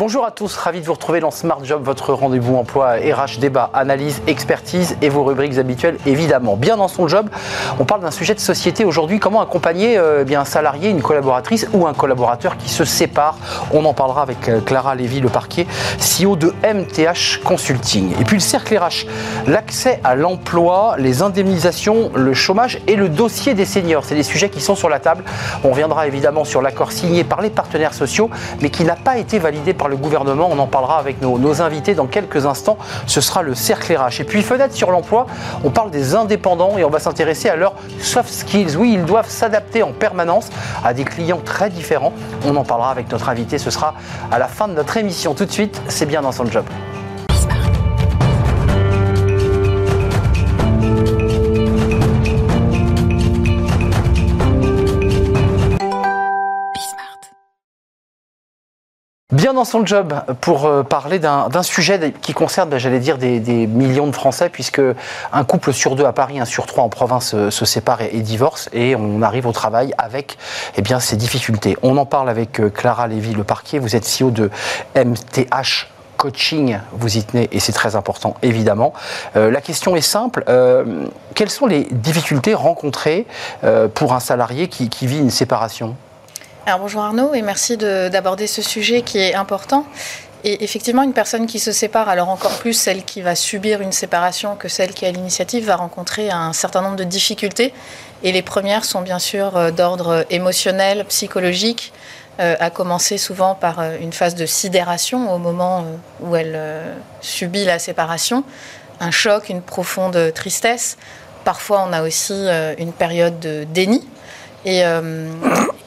Bonjour à tous, ravi de vous retrouver dans Smart Job, votre rendez-vous emploi RH, débat, analyse, expertise et vos rubriques habituelles évidemment. Bien dans son job, on parle d'un sujet de société aujourd'hui, comment accompagner euh, bien un salarié, une collaboratrice ou un collaborateur qui se sépare? On en parlera avec euh, Clara Lévy, le parquet, CEO de MTH Consulting. Et puis le cercle RH, l'accès à l'emploi, les indemnisations, le chômage et le dossier des seniors. C'est des sujets qui sont sur la table. On reviendra évidemment sur l'accord signé par les partenaires sociaux, mais qui n'a pas été validé par le gouvernement. On en parlera avec nos, invités dans quelques instants. Ce sera le cercle RH. Et puis fenêtre sur l'emploi, on parle des indépendants et on va s'intéresser à leurs soft skills. Oui, ils doivent s'adapter en permanence à des clients très différents. On en parlera avec notre invité. Ce sera à la fin de notre émission. Tout de suite, c'est bien dans son job. Bien dans son job pour euh, parler d'un sujet qui concerne, ben, j'allais dire, des, millions de Français, puisque un couple sur deux à Paris, un sur trois en province euh, se sépare et, divorce, et on arrive au travail avec eh bien, ces difficultés. On en parle avec euh, Clara Lévy, le parquet. Vous êtes CEO de MTH coaching, vous y tenez et c'est très important évidemment. la question est simple, quelles sont les difficultés rencontrées pour un salarié qui vit une séparation? Bonjour Arnaud et merci d'aborder ce sujet qui est important. Et effectivement, une personne qui se sépare, alors encore plus celle qui va subir une séparation que celle qui a l'initiative, va rencontrer un certain nombre de difficultés. Et les premières sont bien sûr euh, d'ordre émotionnel, psychologique, euh, à commencer souvent par euh, une phase de sidération au moment où elle subit la séparation, un choc, une profonde tristesse. Parfois, on a aussi une période de déni. Et,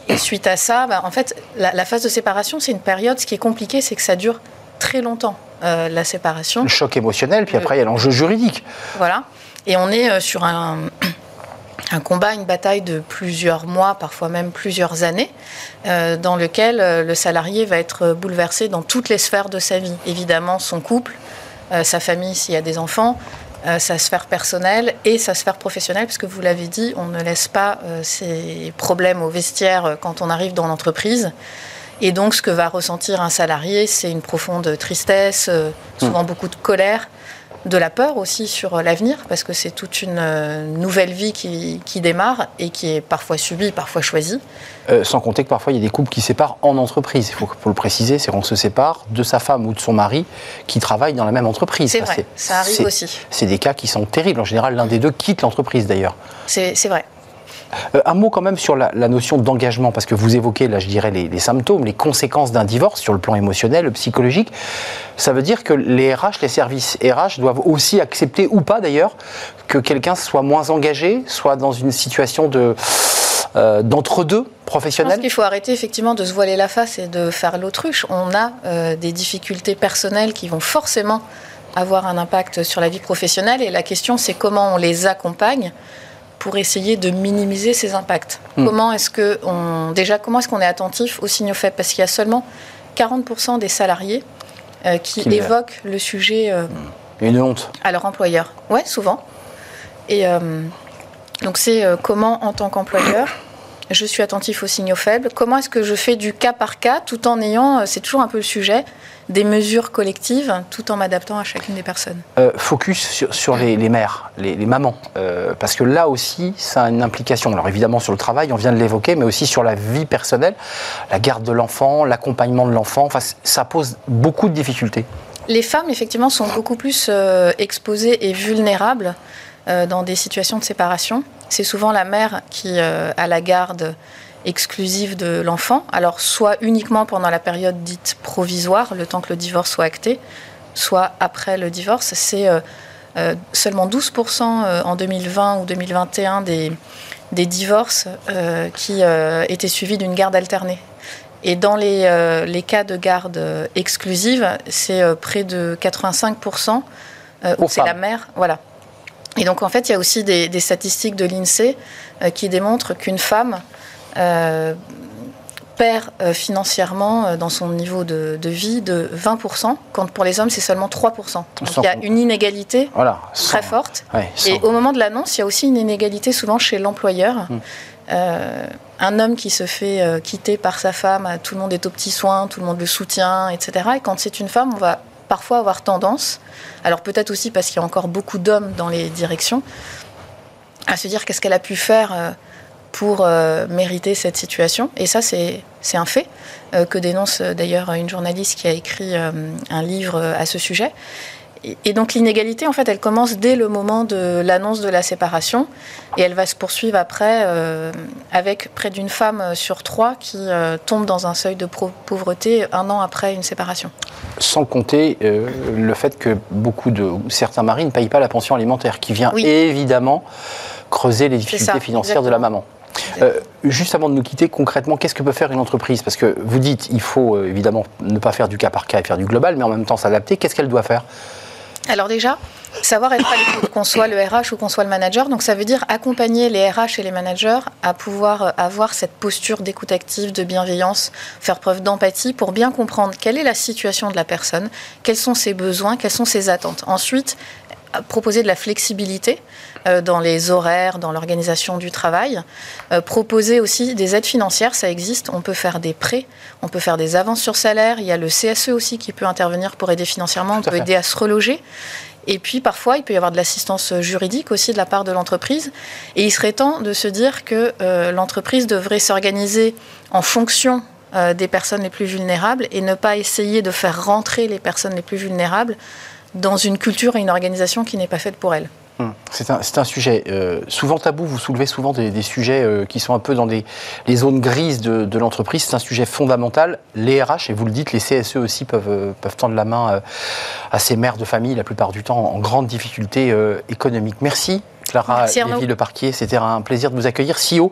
et suite à ça, bah, en fait, la, phase de séparation, c'est une période. Ce qui est compliqué, c'est que ça dure très longtemps, euh, la séparation. Le choc émotionnel, puis après, il y a l'enjeu juridique. Voilà. Et on est euh, sur un, un, combat, une bataille de plusieurs mois, parfois même plusieurs années, euh, dans lequel le salarié va être bouleversé dans toutes les sphères de sa vie. Évidemment, son couple, sa famille s'il y a des enfants, euh, sa sphère personnelle et sa sphère professionnelle, puisque vous l'avez dit, on ne laisse pas euh, ces problèmes au vestiaire euh, quand on arrive dans l'entreprise. Et donc, ce que va ressentir un salarié, c'est une profonde tristesse, souvent beaucoup de colère, de la peur aussi sur l'avenir, parce que c'est toute une euh, nouvelle vie qui, démarre et qui est parfois subie, parfois choisie. Euh, sans compter que parfois il y a des couples qui séparent en entreprise. Il faut, le préciser, c'est qu'on se sépare de sa femme ou de son mari qui travaille dans la même entreprise. C'est vrai, ça arrive aussi. C'est des cas qui sont terribles. En général, l'un des deux quitte l'entreprise d'ailleurs. C'est vrai. Euh, un mot quand même sur la, notion d'engagement, parce que vous évoquez, là je dirais, les, symptômes, les conséquences d'un divorce sur le plan émotionnel, psychologique. Ça veut dire que les RH, les services RH doivent aussi accepter, ou pas d'ailleurs, que quelqu'un soit moins engagé, soit dans une situation de... Euh, d'entre-deux professionnels Je pense qu'il faut arrêter effectivement de se voiler la face et de faire l'autruche. On a euh, des difficultés personnelles qui vont forcément avoir un impact sur la vie professionnelle et la question c'est comment on les accompagne pour essayer de minimiser ces impacts. Hmm. Comment est-ce que on, déjà comment est-ce qu'on est attentif aux signaux faibles? Parce qu'il y a seulement 40% des salariés euh, qui, évoquent le sujet. Euh, Une honte. À leur employeur. Ouais, souvent. Et euh, donc c'est comment en tant qu'employeur je suis attentif aux signaux faibles? Comment est-ce que je fais du cas par cas tout en ayant, c'est toujours un peu le sujet, des mesures collectives tout en m'adaptant à chacune des personnes euh, Focus sur, les, mères, les, mamans, euh, parce que là aussi, ça a une implication. Alors évidemment sur le travail, on vient de l'évoquer, mais aussi sur la vie personnelle, la garde de l'enfant, l'accompagnement de l'enfant. Enfin, ça pose beaucoup de difficultés. Les femmes, effectivement, sont beaucoup plus exposées et vulnérables dans des situations de séparation c'est souvent la mère qui euh, a la garde exclusive de l'enfant, alors soit uniquement pendant la période dite provisoire, le temps que le divorce soit acté, soit après le divorce. C'est euh, euh, seulement 12% en 2020 ou 2021 des, des divorces qui étaient suivis d'une garde alternée. Et dans les, les cas de garde exclusive, c'est près de 85% où c'est la mère. Voilà. Et donc en fait, il y a aussi des, statistiques de l'INSEE euh, qui démontrent qu'une femme, euh, perd euh, financièrement euh, dans son niveau de, vie de 20%, quand pour les hommes c'est seulement 3%. Donc il y a une inégalité très forte. et au moment de l'annonce, il y a aussi une inégalité souvent chez l'employeur. Hum. Euh, un homme qui se fait quitter par sa femme, tout le monde est aux petits soins, tout le monde le soutient, etc. Et quand c'est une femme, on va parfois avoir tendance, alors peut-être aussi parce qu'il y a encore beaucoup d'hommes dans les directions, à se dire qu'est-ce qu'elle a pu faire pour euh, mériter cette situation. Et ça, c'est un fait euh, que dénonce euh, d'ailleurs une journaliste qui a écrit un livre à ce sujet. Et, donc l'inégalité, en fait, elle commence dès le moment de l'annonce de la séparation et elle va se poursuivre après avec près d'une femme sur trois qui tombe dans un seuil de pauvreté un an après une séparation. Sans compter le fait que beaucoup de certains maris ne payent pas la pension alimentaire, qui vient évidemment creuser les difficultés financières de la maman. Euh, juste avant de nous quitter, concrètement, qu'est-ce que peut faire une entreprise? Parce que vous dites, il faut euh, évidemment ne pas faire du cas par cas et faire du global, mais en même temps s'adapter. Qu'est-ce qu'elle doit faire? Alors déjà, savoir être à l'écoute, qu'on soit le RH ou qu'on soit le manager. Donc ça veut dire accompagner les RH et les managers à pouvoir euh, avoir cette posture d'écoute active, de bienveillance, faire preuve d'empathie pour bien comprendre quelle est la situation de la personne, quels sont ses besoins, quelles sont ses attentes. Ensuite, proposer de la flexibilité dans les horaires, dans l'organisation du travail. Euh, proposer aussi des aides financières, ça existe. On peut faire des prêts, on peut faire des avances sur salaire. Il y a le CSE aussi qui peut intervenir pour aider financièrement. On peut aider à se reloger. Et puis parfois, il peut y avoir de l'assistance juridique aussi de la part de l'entreprise. Et il serait temps de se dire que euh, l'entreprise devrait s'organiser en fonction des personnes les plus vulnérables et ne pas essayer de faire rentrer les personnes les plus vulnérables dans une culture et une organisation qui n'est pas faite pour elles. Hum. C'est un, sujet euh, souvent tabou. Vous soulevez souvent des, sujets euh, qui sont un peu dans les zones grises de, l'entreprise. C'est un sujet fondamental. Les RH, et vous le dites, les CSE aussi euh, peuvent tendre la main à ces mères de famille, la plupart du temps en grande difficulté économique. Merci Clara Le Parquier, c'était un plaisir de vous accueillir, CEO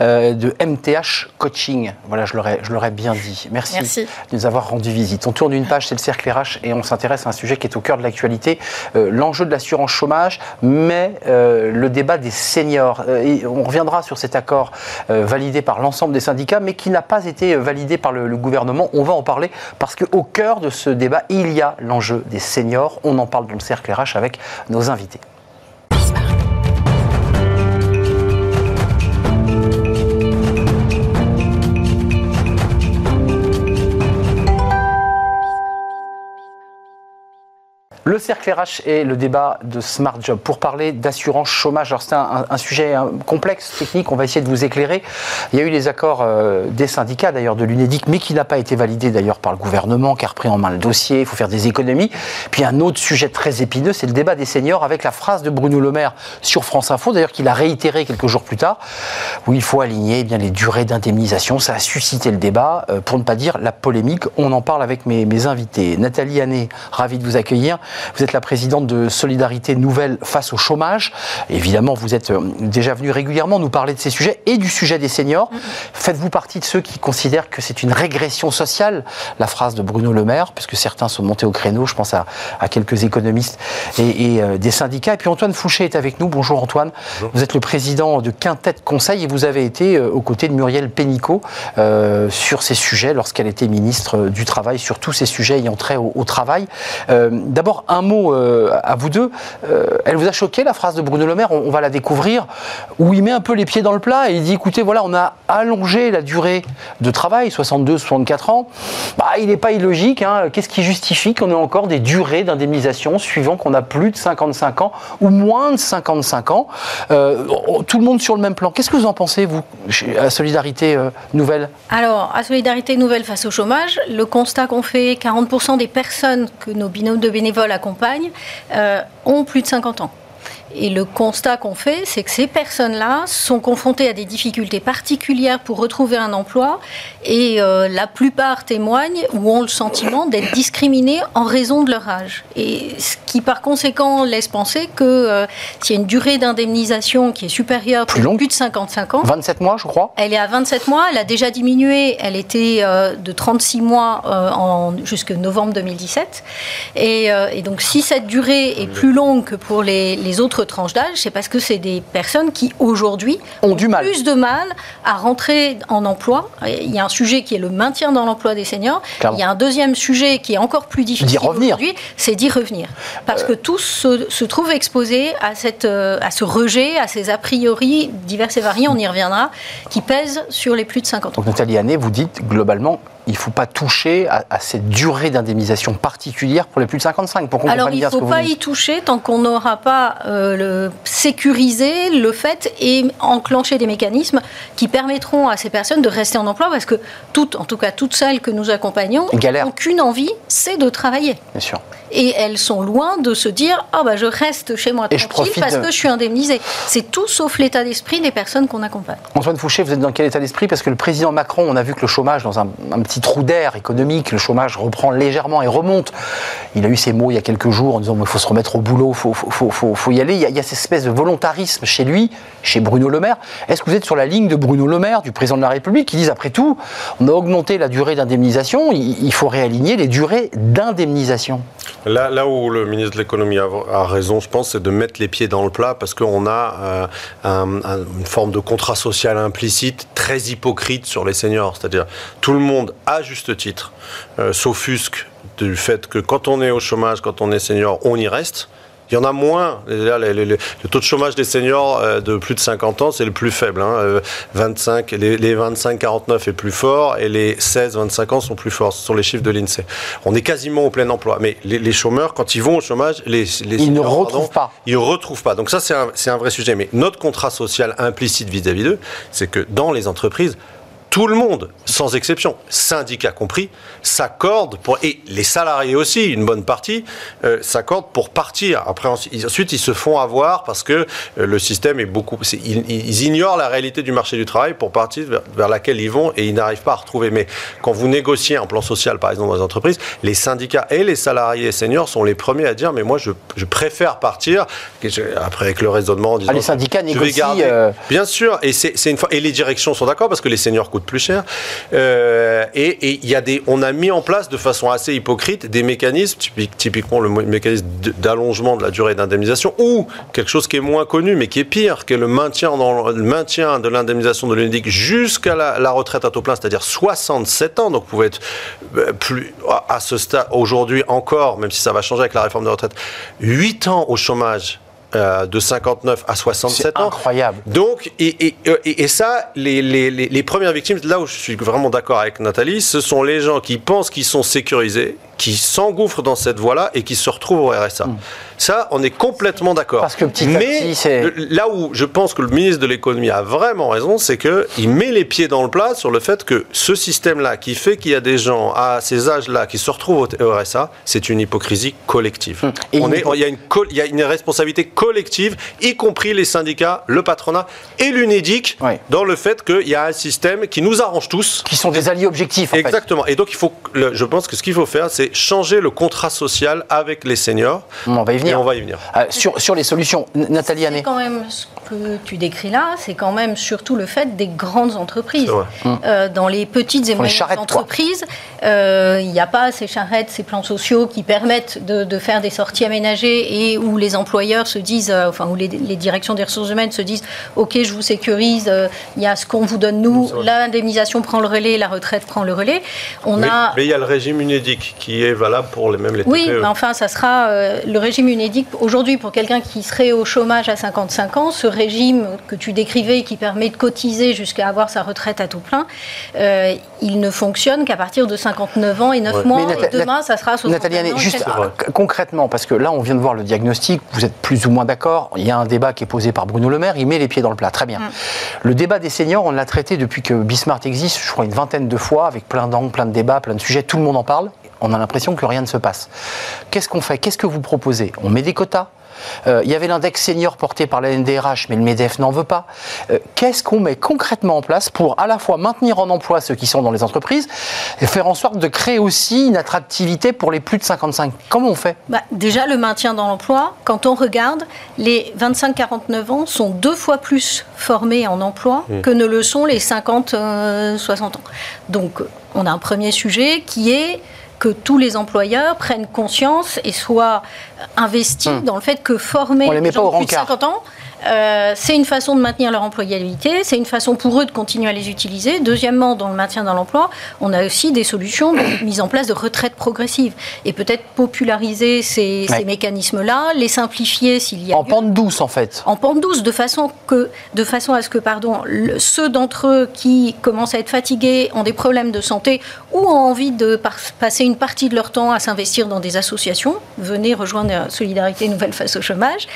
euh, de MTH Coaching. Voilà, je l'aurais bien dit. Merci, de nous avoir rendu visite. On tourne une page, c'est le cercle RH, et on s'intéresse à un sujet qui est au cœur de l'actualité, euh, l'enjeu de l'assurance chômage, mais euh, le débat des seniors. Et on reviendra sur cet accord validé par l'ensemble des syndicats, mais qui n'a pas été validé par le, le gouvernement. On va en parler parce qu'au cœur de ce débat, il y a l'enjeu des seniors. On en parle dans le cercle RH avec nos invités. Le cercle RH et le débat de Smart Job pour parler d'assurance chômage. Alors c'est un, sujet complexe, technique, on va essayer de vous éclairer. Il y a eu les accords euh, des syndicats d'ailleurs de l'UNEDIC, mais qui n'a pas été validé d'ailleurs par le gouvernement, qui a repris en main le dossier, il faut faire des économies. Puis un autre sujet très épineux, c'est le débat des seniors avec la phrase de Bruno Le Maire sur France Info, d'ailleurs qu'il a réitéré quelques jours plus tard, où il faut aligner eh bien, les durées d'indemnisation. Ça a suscité le débat, euh, pour ne pas dire la polémique. On en parle avec mes, invités. Nathalie Hanné, ravie de vous accueillir. Vous êtes la présidente de Solidarité Nouvelle face au chômage. Évidemment, vous êtes euh, déjà venu régulièrement nous parler de ces sujets et du sujet des seniors. Faites-vous partie de ceux qui considèrent que c'est une régression sociale, la phrase de Bruno Le Maire, puisque certains sont montés au créneau, je pense à, quelques économistes et, euh, des syndicats. Et puis Antoine Fouché est avec nous. Bonjour Antoine. Vous êtes le président de Quintet Conseil et vous avez été euh, aux côtés de Muriel Pénicaud sur ces sujets lorsqu'elle était ministre du Travail, sur tous ces sujets ayant trait au, au travail. D'abord, un mot euh, à vous deux. Euh, elle vous a choqué la phrase de Bruno Le Maire, on, va la découvrir, où il met un peu les pieds dans le plat et il dit écoutez, voilà, on a allongé la durée de travail, 62, 64 ans. Bah, il n'est pas illogique. Hein. Qu'est-ce qui justifie qu'on ait encore des durées d'indemnisation suivant qu'on a plus de 55 ans ou moins de 55 ans? Euh, Tout le monde sur le même plan. Qu'est-ce que vous en pensez, vous, à Solidarité Nouvelle? Alors, à Solidarité Nouvelle face au chômage, le constat qu'on fait, 40% des personnes que nos binômes de bénévoles accompagne euh, ont plus de 50 ans. Et le constat qu'on fait, c'est que ces personnes-là sont confrontées à des difficultés particulières pour retrouver un emploi et euh, la plupart témoignent ou ont le sentiment d'être discriminés en raison de leur âge. Et ce qui par conséquent laisse penser que euh, s'il y a une durée d'indemnisation qui est supérieure plus, plus de 55 ans, 27 mois je crois. Elle est à 27 mois, elle a déjà diminué, elle était euh, de 36 mois en, jusque novembre 2017. Et, et, donc si cette durée est plus longue que pour les, les autres tranche d'âge, c'est parce que c'est des personnes qui aujourd'hui ont du mal. plus de mal à rentrer en emploi. Il y a un sujet qui est le maintien dans l'emploi des seniors. Il y a un deuxième sujet qui est encore plus difficile aujourd'hui, c'est d'y revenir. Parce que tous se, trouvent exposés à, cette, euh, à ce rejet, à ces a priori divers et variés, on y reviendra, qui pèsent sur les plus de 50 ans. Donc Nathalie Année, vous dites globalement, il ne faut pas toucher à, cette durée d'indemnisation particulière pour les plus de 55 pour Alors il ne faut pas y toucher tant qu'on n'aura pas euh, le, sécurisé le fait et enclenché des mécanismes qui permettront à ces personnes de rester en emploi parce que toutes, en tout cas toutes celles que nous accompagnons, n'ont qu'une envie, c'est de travailler. Bien sûr. Et elles sont loin de se dire ah bah je reste chez moi tranquille parce que je suis indemnisée. C'est tout sauf l'état d'esprit des personnes qu'on accompagne. Antoine Fouché, vous êtes dans quel état d'esprit? Parce que le président Macron, on a vu que le chômage dans un, un petit trou d'air économique, le chômage reprend légèrement et remonte. Il a eu ces mots il y a quelques jours en disant il faut se remettre au boulot, il faut, faut, faut, faut, y aller. Il y, a, cette espèce de volontarisme chez lui, chez Bruno Le Maire. Est-ce que vous êtes sur la ligne de Bruno Le Maire, du président de la République, qui disent après tout, on a augmenté la durée d'indemnisation, il, faut réaligner les durées d'indemnisation? Là, où le ministre de l'économie a, raison, je pense, c'est de mettre les pieds dans le plat parce qu'on a euh, une forme de contrat social implicite très hypocrite sur les seniors. C'est-à-dire tout le monde, à juste titre, euh, s'offusque du fait que quand on est au chômage, quand on est senior, on y reste. Il y en a moins. le taux de chômage des seniors euh, de plus de 50 ans, c'est le plus faible. 25, hein. euh, les, 25-49 est plus fort et les 16-25 ans sont plus forts. Ce sont les chiffres de l'INSEE. On est quasiment au plein emploi. Mais les, chômeurs, quand ils vont au chômage, les, ils ne retrouvent pas. Ils ne retrouvent pas. Donc ça, c'est un, un, vrai sujet. Mais notre contrat social implicite vis-à-vis d'eux, c'est que dans les entreprises, tout le monde, sans exception, syndicats compris, s'accorde pour et les salariés aussi, une bonne partie, euh, s'accordent pour partir. Après ensuite ils se font avoir parce que euh, le système est beaucoup, ils, ignorent la réalité du marché du travail pour partir vers, laquelle ils vont et ils n'arrivent pas à retrouver. Mais quand vous négociez un plan social par exemple dans les entreprises, les syndicats et les salariés seniors sont les premiers à dire mais moi je, préfère partir. Après avec le raisonnement, disant, ah, les syndicats négocient. Euh, Bien sûr et c'est une fois et les directions sont d'accord parce que les seniors coûtent plus cher. Euh, et il y a des, on a mis en place de façon assez hypocrite des mécanismes, typiquement le mécanisme d'allongement de la durée d'indemnisation, ou quelque chose qui est moins connu mais qui est pire, qui est le maintien, dans, le maintien de l'indemnisation de l'UNEDIC jusqu'à la, retraite à taux plein, c'est-à-dire 67 ans. Donc vous pouvez être euh, plus à ce stade aujourd'hui encore, même si ça va changer avec la réforme de retraite, 8 ans au chômage euh, de 59 à 67 ans. incroyable. Donc, et, et, et, ça, les, les, les, premières victimes, là où je suis vraiment d'accord avec Nathalie, ce sont les gens qui pensent qu'ils sont sécurisés, qui s'engouffrent dans cette voie-là et qui se retrouvent au RSA. Hmm. Ça, on est complètement d'accord. Parce que petit à Mais là où je pense que le ministre de l'économie a vraiment raison, c'est qu'il met les pieds dans le plat sur le fait que ce système-là, qui fait qu'il y a des gens à ces âges-là qui se retrouvent au RSA, c'est une hypocrisie collective. Hmm. on est, il, y a une, il y a une responsabilité collective, y compris les syndicats, le patronat et l'UNEDIC, dans le fait qu'il y a un système qui nous arrange tous. Qui sont des alliés objectifs. En Exactement. Et donc, il faut, je pense que ce qu'il faut faire, c'est changer le contrat social avec les seniors. On va y venir. on va y venir. Euh, sur, sur les solutions, Nathalie Année. quand même ce que tu décris là, c'est quand même surtout le fait des grandes entreprises. Euh, dans les petites et moyennes entreprises, euh, il n'y a pas ces charrettes, ces plans sociaux qui permettent de, faire des sorties aménagées et où les employeurs se disent, enfin où les, directions des ressources humaines se disent, ok, je vous sécurise, il y a ce qu'on vous donne nous, l'indemnisation prend le relais, la retraite prend le relais. On mais, a... mais il y a le régime UNEDIC qui est valable pour les mêmes les Oui, mais enfin, ça sera euh, le régime UNEDIC. Aujourd'hui, pour quelqu'un qui serait au chômage à 55 ans, régime que tu décrivais, qui permet de cotiser jusqu'à avoir sa retraite à tout plein, euh, il ne fonctionne qu'à partir de 59 ans et 9 mois. et demain, ça sera 60 Nathalie, juste concrètement, parce que là, on vient de voir le diagnostic, vous êtes plus ou moins d'accord. Il y a un débat qui est posé par Bruno Le Maire, il met les pieds dans le plat. Très bien. Mm. Le débat des seniors, on l'a traité depuis que Bismarck existe, je crois, une vingtaine de fois, avec plein d'angles, plein de débats, plein de sujets. Tout le monde en parle on a l'impression que rien ne se passe. Qu'est-ce qu'on fait? Qu'est-ce que vous proposez? On met des quotas? euh, il y avait l'index senior porté par la NDRH, mais le MEDEF n'en veut pas. Euh, qu'est-ce qu'on met concrètement en place pour à la fois maintenir en emploi ceux qui sont dans les entreprises et faire en sorte de créer aussi une attractivité pour les plus de 55 Comment on fait? Bah, Déjà, le maintien dans l'emploi, quand on regarde, les 25-49 ans sont deux fois plus formés en emploi mmh. que ne le sont les 50-60 euh, ans. Donc, on a un premier sujet qui est que tous les employeurs prennent conscience et soient investis Hmm. dans le fait que former les gens de plus de rencard. 50 ans, euh, c'est une façon de maintenir leur employabilité, c'est une façon pour eux de continuer à les utiliser. Deuxièmement, dans le maintien dans l'emploi, on a aussi des solutions de mise en place de retraite progressive et peut-être populariser ces, mécanismes-là, les simplifier s'il y a En lieu pente douce, en fait. en pente douce, de façon, que, de façon à ce que pardon, le- ceux d'entre eux qui commencent à être fatigués, ont des problèmes de santé ou ont envie de par- passer une partie de leur temps à s'investir dans des associations, venez rejoindre Solidarité Nouvelle face au chômage,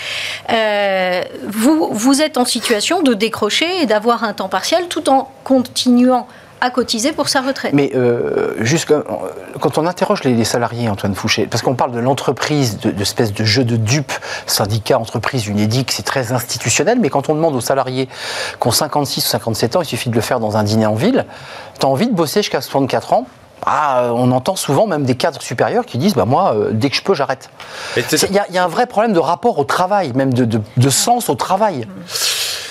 euh, vous, vous êtes en situation de décrocher et d'avoir un temps partiel tout en continuant à cotiser pour sa retraite. Mais euh, juste quand on interroge les, salariés, Antoine Fouché, parce qu'on parle de l'entreprise, de, de de jeu de dupes, syndicat, entreprise, UNEDIC, c'est très institutionnel, mais quand on demande aux salariés qui ont 56 ou 57 ans, il suffit de le faire dans un dîner en ville, tu as envie de bosser jusqu'à 64 ans ah, euh, on entend souvent même des cadres supérieurs qui disent bah moi euh, dès que je peux j'arrête. Il y, a- il y a un vrai problème de rapport au travail, même de, de- de sens au travail.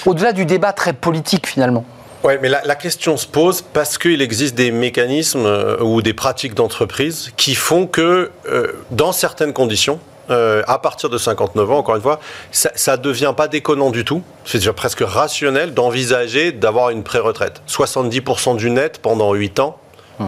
Au-delà du débat très politique finalement. Ouais, mais la, la question se pose parce qu'il existe des mécanismes euh, ou des pratiques d'entreprise qui font que, euh, dans certaines conditions, euh, à partir de 59 ans, encore une fois, ça ne devient pas déconnant du tout. C'est déjà presque rationnel d'envisager d'avoir une pré-retraite. 70% du net pendant 8 ans.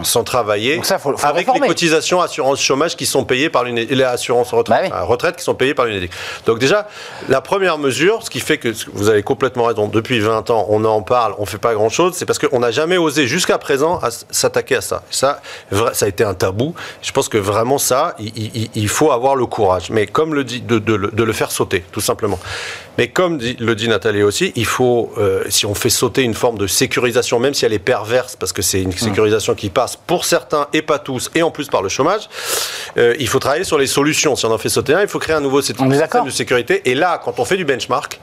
Sans travailler, Donc ça, faut- faut le avec les cotisations assurance chômage qui sont payées par l'UNEDIC, les assurances retraite, Bah oui. euh, retraite qui sont payées par l'UNEDIC. Donc déjà, la première mesure, ce qui fait que vous avez complètement raison, depuis 20 ans, on en parle, on fait pas grand-chose, c'est parce qu'on n'a jamais osé jusqu'à présent s'attaquer à ça. Ça, ça a été un tabou. Je pense que vraiment ça, il, il- il faut avoir le courage. Mais comme le dit, de, de le- de le faire sauter, tout simplement. Mais comme dit- le dit Nathalie aussi, il faut, euh, si on fait sauter une forme de sécurisation, même si elle est perverse, parce que c'est une sécurisation qui passe pour certains et pas tous, et en plus par le chômage, euh, il faut travailler sur les solutions. Si on en fait sauter un, il faut créer un nouveau système de sécurité. Et là, quand on fait du benchmark,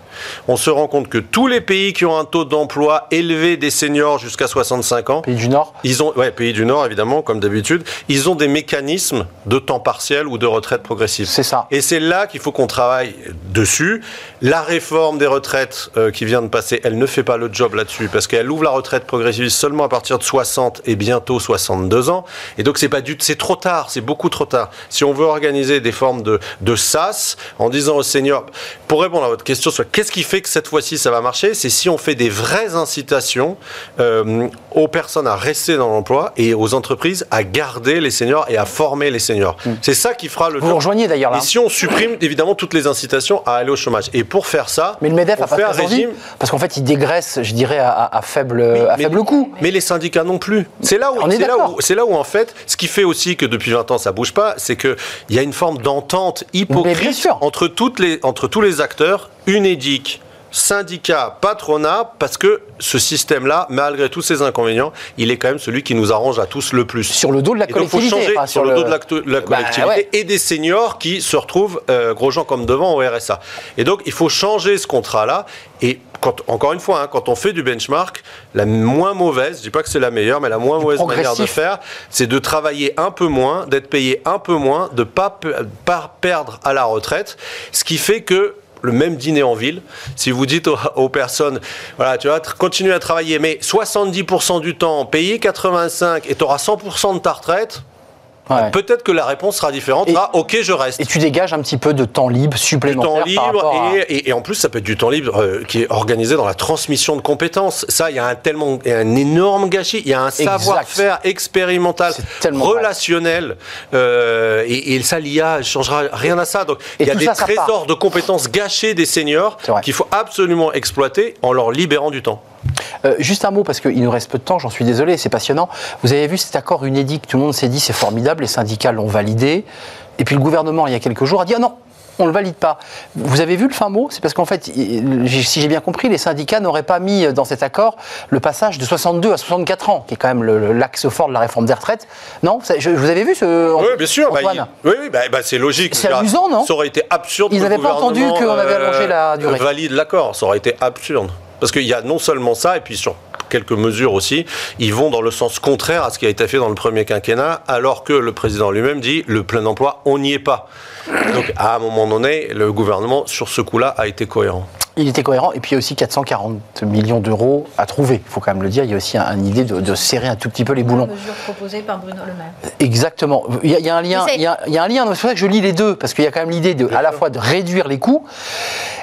on se rend compte que tous les pays qui ont un taux d'emploi élevé des seniors jusqu'à 65 ans, Pays du Nord. ils ont, ouais, pays du Nord évidemment, comme d'habitude, ils ont des mécanismes de temps partiel ou de retraite progressive. C'est ça. Et c'est là qu'il faut qu'on travaille dessus. La réforme des retraites euh, qui vient de passer, elle ne fait pas le job là-dessus parce qu'elle ouvre la retraite progressive seulement à partir de 60 et bientôt 62 ans. Et donc c'est pas du, c'est trop tard, c'est beaucoup trop tard. Si on veut organiser des formes de, de SAS en disant aux seniors, pour répondre à votre question sur qu'est-ce qui fait que cette fois-ci ça va marcher, c'est si on fait des vraies incitations euh, aux personnes à rester dans l'emploi et aux entreprises à garder les seniors et à former les seniors. C'est ça qui fera le Vous vous rejoignez d'ailleurs là. et si on supprime évidemment toutes les incitations à aller au chômage. Et pour faire ça, Mais le MEDEF on a pas fait un très envie, régime. parce qu'en fait, il dégraisse, je dirais, à, à- à faible, à mais- faible coût. Mais les syndicats non plus. C'est là où, c'est là d'accord. où, c'est là où en fait, ce qui fait aussi que depuis 20 ans ça bouge pas, c'est que il y a une forme d'entente hypocrite entre toutes les, entre tous les acteurs, UNEDIC, syndicats, patronat, parce que ce système-là, malgré tous ses inconvénients, il est quand même celui qui nous arrange à tous le plus. Sur le dos de la Et donc, faut collectivité. changer sur, le dos de la Bah, collectivité ouais. et des seniors qui se retrouvent euh, gros gens comme devant au RSA. Et donc, il faut changer ce contrat-là. Et quand, encore une fois, hein, quand on fait du benchmark, la moins mauvaise, je dis pas que c'est la meilleure, mais la moins mauvaise manière de faire, c'est de travailler un peu moins, d'être payé un peu moins, de pas pas perdre à la retraite, ce qui fait que le même dîner en ville, si vous dites aux, personnes, voilà, tu vas continuer à travailler, mais 70% du temps, payer 85 et tu auras 100% de ta retraite, Ouais. Peut-être que la réponse sera différente. Et- Ah, ok, je reste. Et tu dégages un petit peu de temps libre du supplémentaire temps par libre à- et, en plus ça peut être du temps libre euh, qui est organisé dans la transmission de compétences. Ça, il y a un tellement, il y a un énorme gâchis. Il y a un savoir-faire expérimental, relationnel, euh, et, ça, l'IA ne changera rien à ça. Donc, il y a des ça, ça part. trésors de compétences gâchés des seniors qu'il faut absolument exploiter en leur libérant du temps. Euh, juste un mot, parce qu'il nous reste peu de temps, j'en suis désolé, c'est passionnant. Vous avez vu cet accord UNEDIC, tout le monde s'est dit c'est formidable, les syndicats l'ont validé. Et puis le gouvernement, il y a quelques jours, a dit ah non, on ne le valide pas. Vous avez vu le fin mot? C'est parce qu'en fait, si j'ai bien compris, les syndicats n'auraient pas mis dans cet accord le passage de 62 à 64 ans, qui est quand même l'axe fort de la réforme des retraites. Non? Je- Vous avez vu ce. Oui, bien sûr. bah, il- oui, oui, bah, bah, c'est logique. C'est amusant, non? Ça aurait été absurde. Ils n'avaient pas entendu qu'on avait allongé la durée. Valide l'accord. Ça aurait été absurde. Parce qu'il y a non seulement ça, et puis sur quelques mesures aussi, ils vont dans le sens contraire à ce qui a été fait dans le premier quinquennat, alors que le président lui-même dit le plein emploi, on n'y est pas. Donc à un moment donné, le gouvernement, sur ce coup-là, a été cohérent. Il était cohérent. Et puis il y a aussi 440 millions d'euros à trouver. Il faut quand même le dire. Il y a aussi une idée de, serrer un tout petit peu les boulons. mesure proposée par Bruno Le Maire. Exactement. Il y, a, un lien. Il y a, un lien. C'est pour ça que je lis les deux parce qu'il y a quand même l'idée de, à la fois de réduire les coûts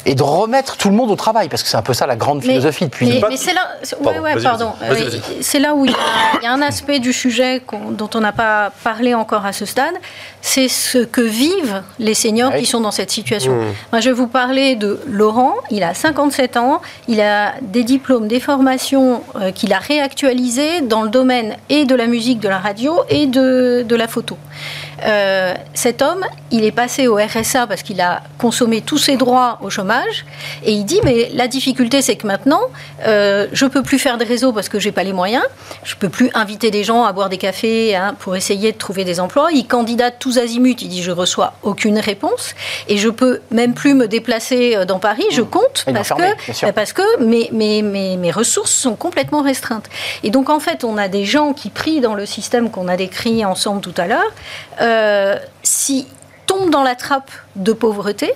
et de remettre tout le monde au travail parce que c'est un peu ça la grande philosophie depuis. Mais, c'est là. pardon. C'est là où il y, a, un aspect du sujet dont on n'a pas parlé encore à ce stade. C'est ce que vivent les seniors qui sont dans cette situation. Mmh. Moi, je vais vous parler de Laurent. Il a 57 ans. Il a des diplômes, des formations euh, qu'il a réactualisées dans le domaine et de la musique, de la radio et de la photo. Euh, cet homme, il est passé au RSA parce qu'il a consommé tous ses droits au chômage. Et il dit, mais la difficulté, c'est que maintenant, euh, je peux plus faire de réseau parce que j'ai pas les moyens. Je peux plus inviter des gens à boire des cafés hein, pour essayer de trouver des emplois. Il candidate tous azimuts. Il dit, je reçois aucune réponse. Et je peux même plus me déplacer euh, dans Paris. Je mmh. compte parce que, parce que mes, mes, mes, mes ressources sont complètement restreintes. Et donc, en fait, on a des gens qui prient dans le système qu'on a décrit ensemble tout à l'heure. Euh, s'ils tombent dans la trappe de pauvreté,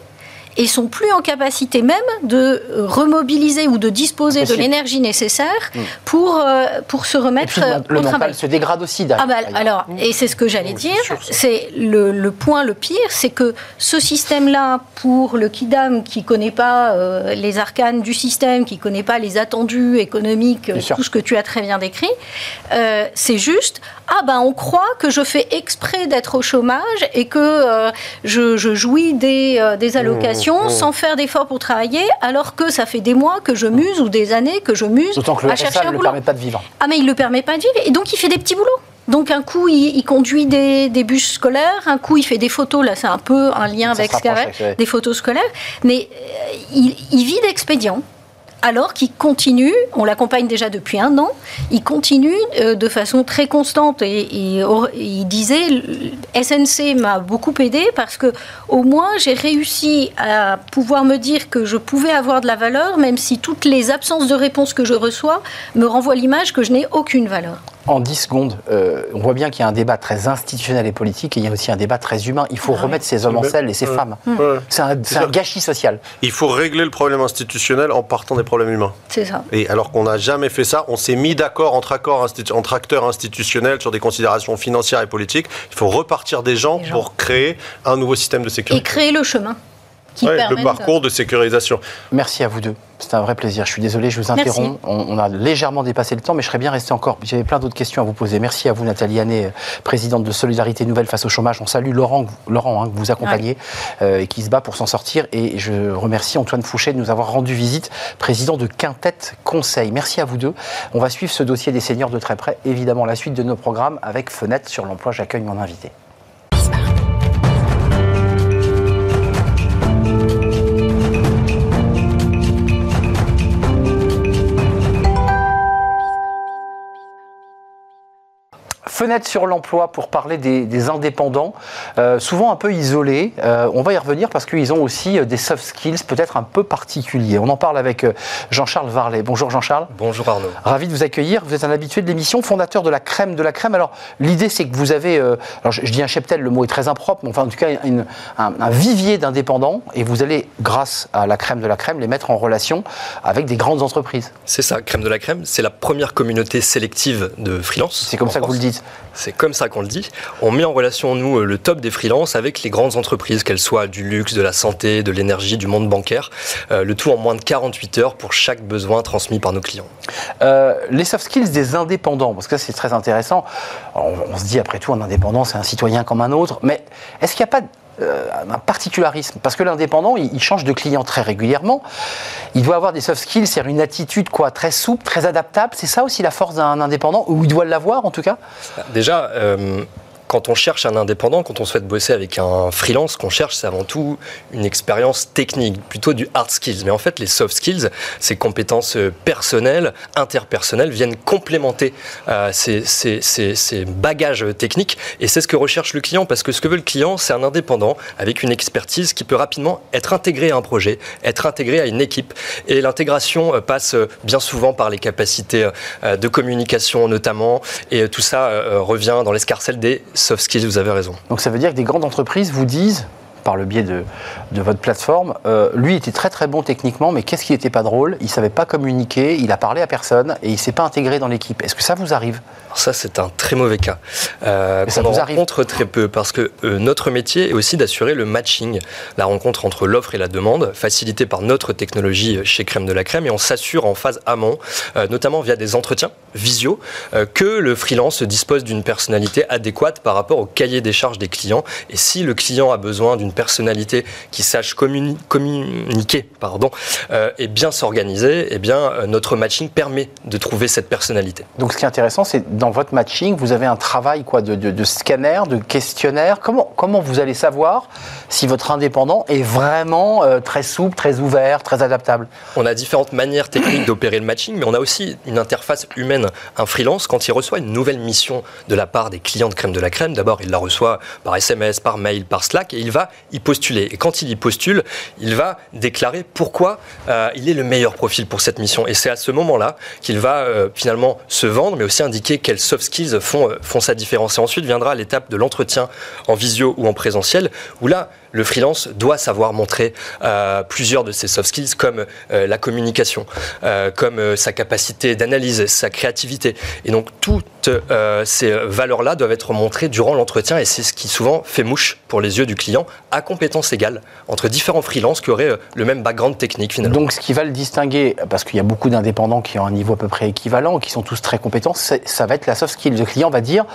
et sont plus en capacité même de remobiliser ou de disposer de l'énergie nécessaire mm. pour, euh, pour se remettre et puis, le, mental se dégrade aussi. Ah bah, alors, et c'est ce que j'allais dire, c'est le, le, point le pire, c'est que ce système-là, pour le Kidam qui connaît pas euh, les arcanes du système, qui connaît pas les attendus économiques, tout ce que tu as très bien décrit, euh, c'est juste, ah ben on croit que je fais exprès d'être au chômage et que je, je, jouis des, des allocations Mmh. sans faire d'efforts pour travailler, alors que ça fait des mois que je muse ou des années que je muse à chercher un boulot. ne le permet pas de vivre. Ah mais il ne le permet pas de vivre et donc il fait des petits boulots. Donc un coup, il, conduit des, bus scolaires, un coup, il fait des photos, là c'est un peu un lien avec ce des photos scolaires, mais euh, il, il vit d'expédients alors qu'il continue, on l'accompagne déjà depuis un an, il continue euh, de façon très constante. Et, il disait SNC m'a beaucoup aidé parce que au moins j'ai réussi à pouvoir me dire que je pouvais avoir de la valeur même si toutes les absences de réponse que je reçois me renvoient l'image que je n'ai aucune valeur en 10 secondes, euh, on voit bien qu'il y a un débat très institutionnel et politique et il y a aussi un débat très humain. Il faut ah remettre ces hommes en selle et ces femmes. C'est un, gâchis social. Il faut régler le problème institutionnel en partant des problèmes humains. C'est ça. Et alors qu'on n'a jamais fait ça, on s'est mis d'accord entre, accords entre acteurs institutionnels sur des considérations financières et politiques. Il faut repartir des gens, pour créer un nouveau système de sécurité. Et créer le chemin. Qui le parcours de sécurisation. Merci à vous deux. C'était un vrai plaisir. Je suis désolé, je vous interromps. On, a légèrement dépassé le temps, mais je serais bien resté encore. J'avais plein d'autres questions à vous poser. Merci à vous, Nathalie Hannet, présidente de Solidarité Nouvelle face au chômage. On salue Laurent, Laurent hein, que vous accompagnez euh, et qui se bat pour s'en sortir. Et je remercie Antoine Fouché de nous avoir rendu visite, président de Quintette Conseil. Merci à vous deux. On va suivre ce dossier des seniors de très près. Évidemment, la suite de nos programmes avec Fenêtre sur l'emploi. J'accueille mon invité. Fenêtre sur l'emploi pour parler des, indépendants, euh, souvent un peu isolés. Euh, on va y revenir parce qu'ils ont aussi euh, des soft skills peut-être un peu particuliers. On en parle avec Jean-Charles Varlet. Bonjour Jean-Charles. Bonjour Arnaud. Ravi de vous accueillir. Vous êtes un habitué de l'émission, fondateur de la crème de la crème. Alors l'idée c'est que vous avez, alors je, dis un cheptel, le mot est très impropre, mais enfin en tout cas un, un, vivier d'indépendants et vous allez, grâce à la crème de la crème, les mettre en relation avec des grandes entreprises. C'est ça, crème de la crème, c'est la première communauté sélective de freelance. C'est comme ça que vous le dites. C'est comme ça qu'on le dit. On met en relation, nous, le top des freelances avec les grandes entreprises, qu'elles soient du luxe, de la santé, de l'énergie, du monde bancaire. Euh, le tout en moins de 48 heures pour chaque besoin transmis par nos clients. Euh, les soft skills des indépendants, parce que c'est très intéressant. On, on, se dit, après tout, un indépendant, c'est un citoyen comme un autre. Mais est-ce qu'il n'y a pas euh, un particularisme. Parce que l'indépendant, il, change de client très régulièrement. Il doit avoir des soft skills, c'est une attitude quoi, très souple, très adaptable. C'est ça aussi la force d'un indépendant, ou il doit l'avoir en tout cas? Déjà, euh, quand on cherche un indépendant, quand on souhaite bosser avec un freelance, ce qu'on cherche, c'est avant tout une expérience technique, plutôt du hard skills. Mais en fait, les soft skills, ces compétences euh, personnelles, interpersonnelles, viennent complémenter euh, ces, ces, ces, bagages techniques. Et c'est ce que recherche le client, parce que ce que veut le client, c'est un indépendant avec une expertise qui peut rapidement être intégré à un projet, être intégré à une équipe. Et l'intégration euh, passe bien souvent par les capacités de communication notamment. Et tout ça revient dans l'escarcelle des soft skills, vous avez raison. Donc ça veut dire que des grandes entreprises vous disent par le biais de, de votre plateforme. Euh, lui était très très bon techniquement, mais qu'est-ce qui n'était pas drôle? Il savait pas communiquer, il a parlé à personne et il s'est pas intégré dans l'équipe. Est-ce que ça vous arrive? Ça, c'est un très mauvais cas. Euh, ça on vous en arrive? rencontre très peu parce que euh, notre métier est aussi d'assurer le matching, la rencontre entre l'offre et la demande, facilité par notre technologie chez Crème de la Crème, et on s'assure en phase amont, euh, notamment via des entretiens visio, euh, que le freelance dispose d'une personnalité adéquate par rapport au cahier des charges des clients. Et si le client a besoin d'une personnalité qui sache communi- communiquer, pardon, euh, et bien s'organiser, eh bien euh, notre matching permet de trouver cette personnalité. Donc ce qui est intéressant, c'est dans votre matching, vous avez un travail quoi, de, de- de scanner, de questionnaire. Comment, comment vous allez savoir si votre indépendant est vraiment euh, très souple, très ouvert, très adaptable? On a différentes manières techniques d'opérer le matching, mais on a aussi une interface humaine. Un freelance, quand il reçoit une nouvelle mission de la part des clients de Crème de la Crème, d'abord il la reçoit par SMS, par mail, par Slack, et il va y postuler. Et quand il y postule, il va déclarer pourquoi euh, il est le meilleur profil pour cette mission. Et c'est à ce moment-là qu'il va euh, finalement se vendre, mais aussi indiquer quels soft skills font, euh, font sa différence. Et ensuite viendra l'étape de l'entretien en visio ou en présentiel, où là, le freelance doit savoir montrer euh, plusieurs de ses soft skills comme euh, la communication, euh, comme sa capacité d'analyse, sa créativité. Et donc toutes ces valeurs-là doivent être montrées durant l'entretien et c'est ce qui souvent fait mouche pour les yeux du client à compétences égales entre différents freelances qui auraient le même background technique finalement. Donc ce qui va le distinguer, parce qu'il y a beaucoup d'indépendants qui ont un niveau à peu près équivalent, qui sont tous très compétents, ça va être la soft skill. Le client va dire,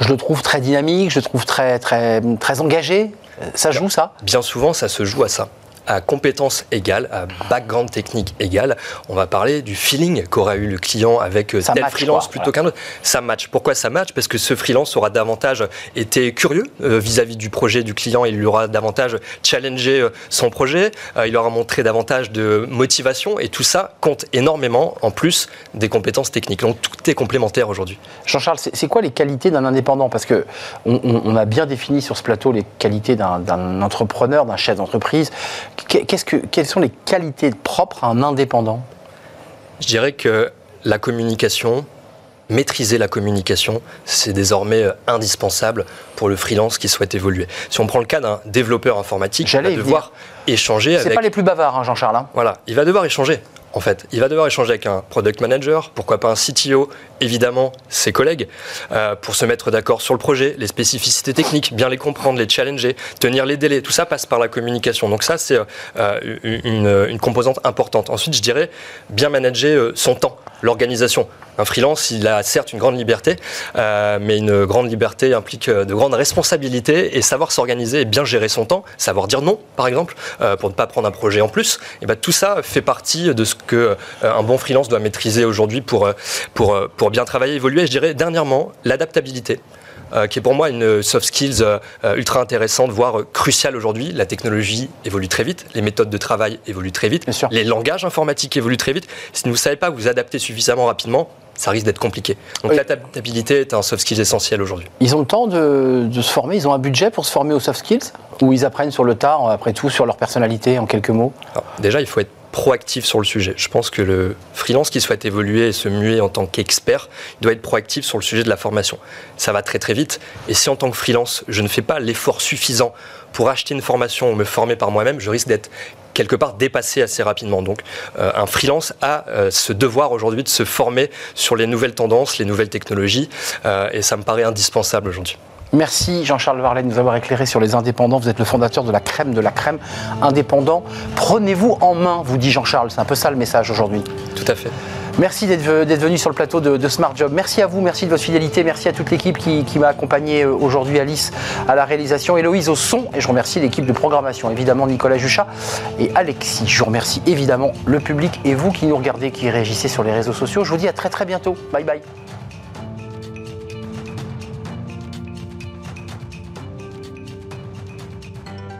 je le trouve très dynamique, je le trouve très, très engagé. Ça joue ça? Bien souvent, ça se joue à ça. À compétences égales, à background technique égal, on va parler du feeling qu'aura eu le client avec euh, Ça tel match, freelance quoi, plutôt qu'un autre. Ça match. Pourquoi ça match? Parce que ce freelance aura davantage été curieux euh, vis-à-vis du projet du client, il aura davantage challengé euh, son projet, il aura montré davantage de motivation et tout ça compte énormément en plus des compétences techniques. Donc tout est complémentaire aujourd'hui. Jean-Charles, c'est quoi les qualités d'un indépendant? Parce que on, on- on a bien défini sur ce plateau les qualités d'un entrepreneur, d'un chef d'entreprise. Qu'est- qu'est-ce que- quelles sont les qualités propres à un indépendant? Je dirais que la communication, maîtriser la communication, c'est désormais euh, indispensable pour le freelance qui souhaite évoluer. Si on prend le cas d'un développeur informatique, il va devoir échanger C'est avec... pas les plus bavards, hein, Jean-Charles. hein. Voilà, il va devoir échanger. En fait, il va devoir échanger avec un product manager, pourquoi pas un CTO, évidemment ses collègues, euh, pour se mettre d'accord sur le projet, les spécificités techniques, bien les comprendre, les challenger, tenir les délais. Tout ça passe par la communication. Donc ça, c'est euh, une, composante importante. Ensuite, je dirais bien manager euh, son temps, l'organisation. Un freelance, il a certes une grande liberté, mais une grande liberté implique de grandes responsabilités et savoir s'organiser et bien gérer son temps, savoir dire non, par exemple, pour ne pas prendre un projet en plus. Et ben, tout ça fait partie de ce que euh, un bon freelance doit maîtriser aujourd'hui pour, pour, pour bien travailler, évoluer. Et je dirais dernièrement, l'adaptabilité. euh, qui est pour moi une soft skills euh, ultra intéressante, voire euh, cruciale aujourd'hui. La technologie évolue très vite, les méthodes de travail évoluent très vite, les langages informatiques évoluent très vite. Si vous ne savez pas vous adapter suffisamment rapidement, ça risque d'être compliqué. Donc Oui. l'adaptabilité est un soft skill essentiel aujourd'hui. Ils ont le temps de, de se former, ils ont un budget pour se former aux soft skills? Ou ils apprennent sur le tard, après tout, sur leur personnalité, en quelques mots? Alors, déjà, il faut être proactif sur le sujet. Je pense que le freelance qui souhaite évoluer et se muer en tant qu'expert doit être proactif sur le sujet de la formation. Ça va très très vite. Et si en tant que freelance, je ne fais pas l'effort suffisant pour acheter une formation ou me former par moi-même, je risque d'être quelque part dépassé assez rapidement. Donc euh, un freelance a euh, ce devoir aujourd'hui de se former sur les nouvelles tendances, les nouvelles technologies, euh, et ça me paraît indispensable aujourd'hui. Merci Jean-Charles Varlet de nous avoir éclairé sur les indépendants. Vous êtes le fondateur de la crème de la crème indépendant. Prenez-vous en main, vous dit Jean-Charles. C'est un peu ça le message aujourd'hui. Tout à fait. Merci d'être ve- d'être venu sur le plateau de, de Smart Job. Merci à vous, merci de votre fidélité, merci à toute l'équipe qui, qui m'a accompagné euh, aujourd'hui, Alice à la réalisation, Héloïse au son, et je remercie l'équipe de programmation, évidemment Nicolas Juchat et Alexis. Je remercie évidemment le public et vous qui nous regardez, qui réagissez sur les réseaux sociaux. Je vous dis à très très bientôt. Bye bye.